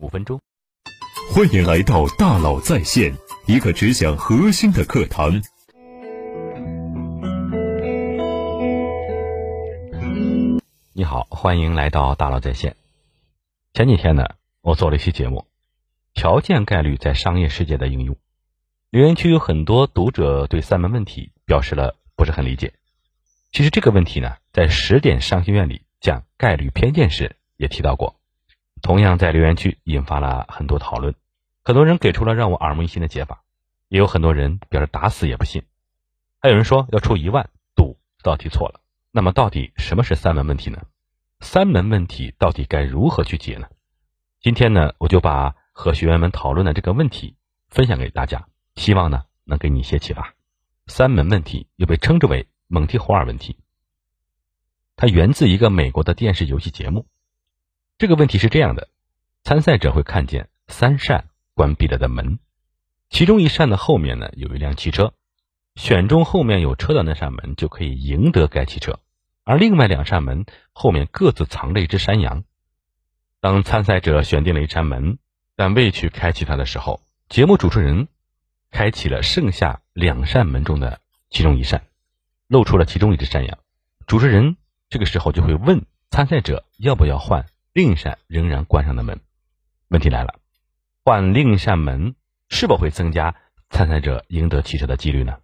五分钟。欢迎来到大佬在线，一个只讲核心的课堂。你好，欢迎来到大佬在线。前几天呢，我做了一期节目，条件概率在商业世界的应用。留言区有很多读者对三门问题表示了不是很理解。其实这个问题呢，在十点商学院里讲概率偏见时也提到过，同样在留言区引发了很多讨论。很多人给出了让我耳目一新的解法，也有很多人表示打死也不信。还有人说要出一万赌这道题错了。那么到底什么是三门问题呢？三门问题到底该如何去解呢？今天呢，我就把和学员们讨论的这个问题分享给大家，希望呢能给你一些启发。三门问题又被称之为蒙提霍尔问题，它源自一个美国的电视游戏节目。这个问题是这样的：参赛者会看见三扇。关闭了的门，其中一扇的后面呢有一辆汽车，选中后面有车的那扇门就可以赢得该汽车，而另外两扇门后面各自藏着一只山羊。当参赛者选定了一扇门，但未去开启它的时候，节目主持人开启了剩下两扇门中的其中一扇，露出了其中一只山羊。主持人这个时候就会问参赛者要不要换另一扇仍然关上的门。问题来了。换另一扇门是否会增加参赛者赢得汽车的几率呢？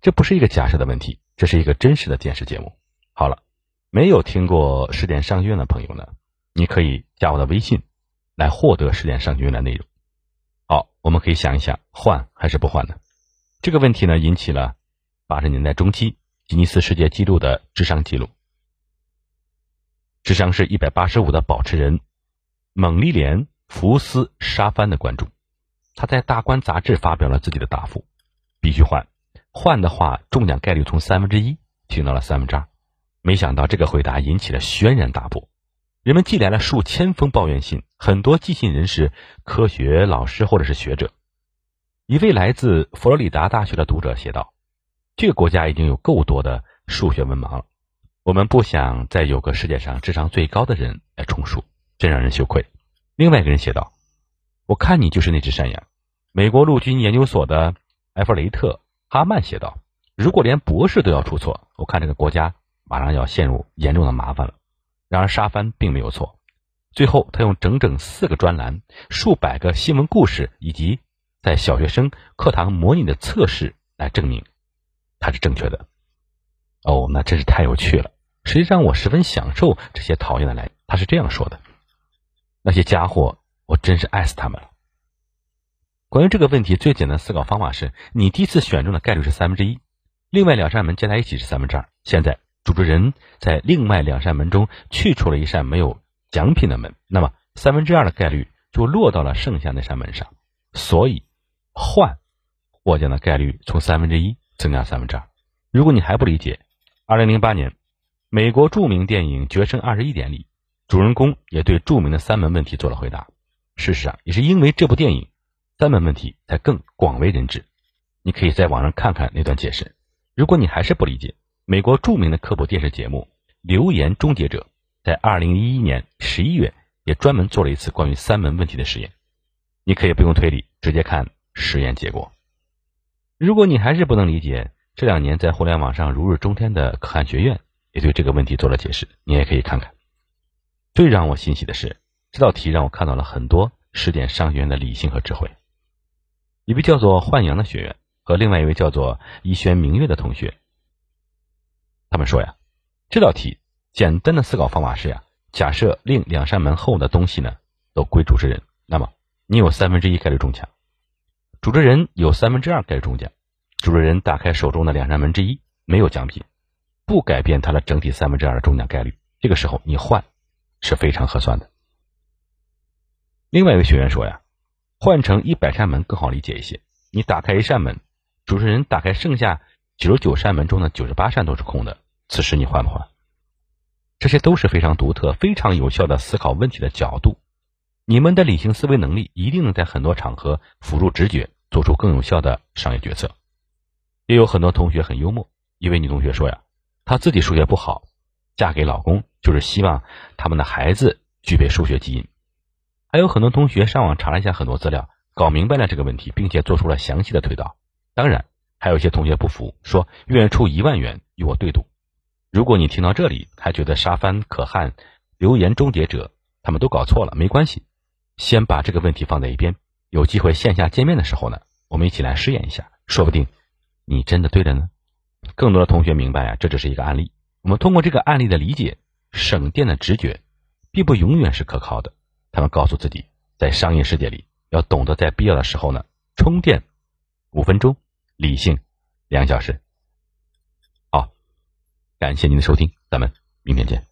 这不是一个假设的问题，这是一个真实的电视节目。好了，没有听过十点商学院的朋友呢，你可以加我的微信来获得十点商学院的内容。好，我们可以想一想，换还是不换呢？这个问题呢，引起了八十年代中期吉尼斯世界纪录的智商记录，智商是一百八十五的保持人蒙丽莲。福斯沙帆的关注，他在《大观》杂志发表了自己的答复：必须换，换的话中奖概率从三分之一提到了三分之二。没想到这个回答引起了轩然大波，人们寄来了数千封抱怨信，很多寄信人是科学老师或者是学者。一位来自佛罗里达大学的读者写道：“这个国家已经有够多的数学文盲了，我们不想再有个世界上智商最高的人来充数，真让人羞愧。”另外一个人写道：“我看你就是那只山羊。”美国陆军研究所的埃弗雷特·哈曼写道：“如果连博士都要出错，我看这个国家马上要陷入严重的麻烦了。”然而沙帆并没有错。最后，他用整整四个专栏、数百个新闻故事以及在小学生课堂模拟的测试来证明他是正确的。哦，那真是太有趣了！实际上，我十分享受这些讨厌的来。他是这样说的。那些家伙，我真是爱死他们了。关于这个问题，最简单思考方法是：你第一次选中的概率是三分之一，另外两扇门加在一起是三分之二。现在主持人在另外两扇门中去除了一扇没有奖品的门，那么三分之二的概率就落到了剩下那扇门上。所以换获奖的概率从三分之一增加三分之二。如果你还不理解，二零零八年美国著名电影《决胜二十一点》里。主人公也对著名的三门问题做了回答。事实上，也是因为这部电影，三门问题才更广为人知。你可以在网上看看那段解释。如果你还是不理解，美国著名的科普电视节目《留言终结者》在二零一一年十一月也专门做了一次关于三门问题的实验。你可以不用推理，直接看实验结果。如果你还是不能理解，这两年在互联网上如日中天的可汗学院也对这个问题做了解释，你也可以看看。最让我欣喜的是，这道题让我看到了很多十点商学院的理性和智慧。一位叫做焕阳的学员和另外一位叫做一轩明月的同学，他们说呀，这道题简单的思考方法是呀，假设另两扇门后的东西呢都归主持人，那么你有三分之一概率中奖，主持人有三分之二概率中奖。主持人打开手中的两扇门之一，没有奖品，不改变他的整体三分之二的中奖概率。这个时候你换。是非常合算的。另外一位学员说呀，换成一百扇门更好理解一些。你打开一扇门，主持人打开剩下九十九扇门中的九十八扇都是空的，此时你换不换？这些都是非常独特、非常有效的思考问题的角度。你们的理性思维能力一定能在很多场合辅助直觉，做出更有效的商业决策。也有很多同学很幽默，一位女同学说呀，她自己数学不好。嫁给老公就是希望他们的孩子具备数学基因。还有很多同学上网查了一下很多资料，搞明白了这个问题，并且做出了详细的推导。当然，还有一些同学不服，说愿意出一万元与我对赌。如果你听到这里还觉得沙帆可汗留言终结者他们都搞错了，没关系，先把这个问题放在一边。有机会线下见面的时候呢，我们一起来试验一下，说不定你真的对了呢。更多的同学明白啊，这只是一个案例。我们通过这个案例的理解，省电的直觉并不永远是可靠的。他们告诉自己，在商业世界里要懂得在必要的时候呢充电五分钟，理性两小时。好，感谢您的收听，咱们明天见。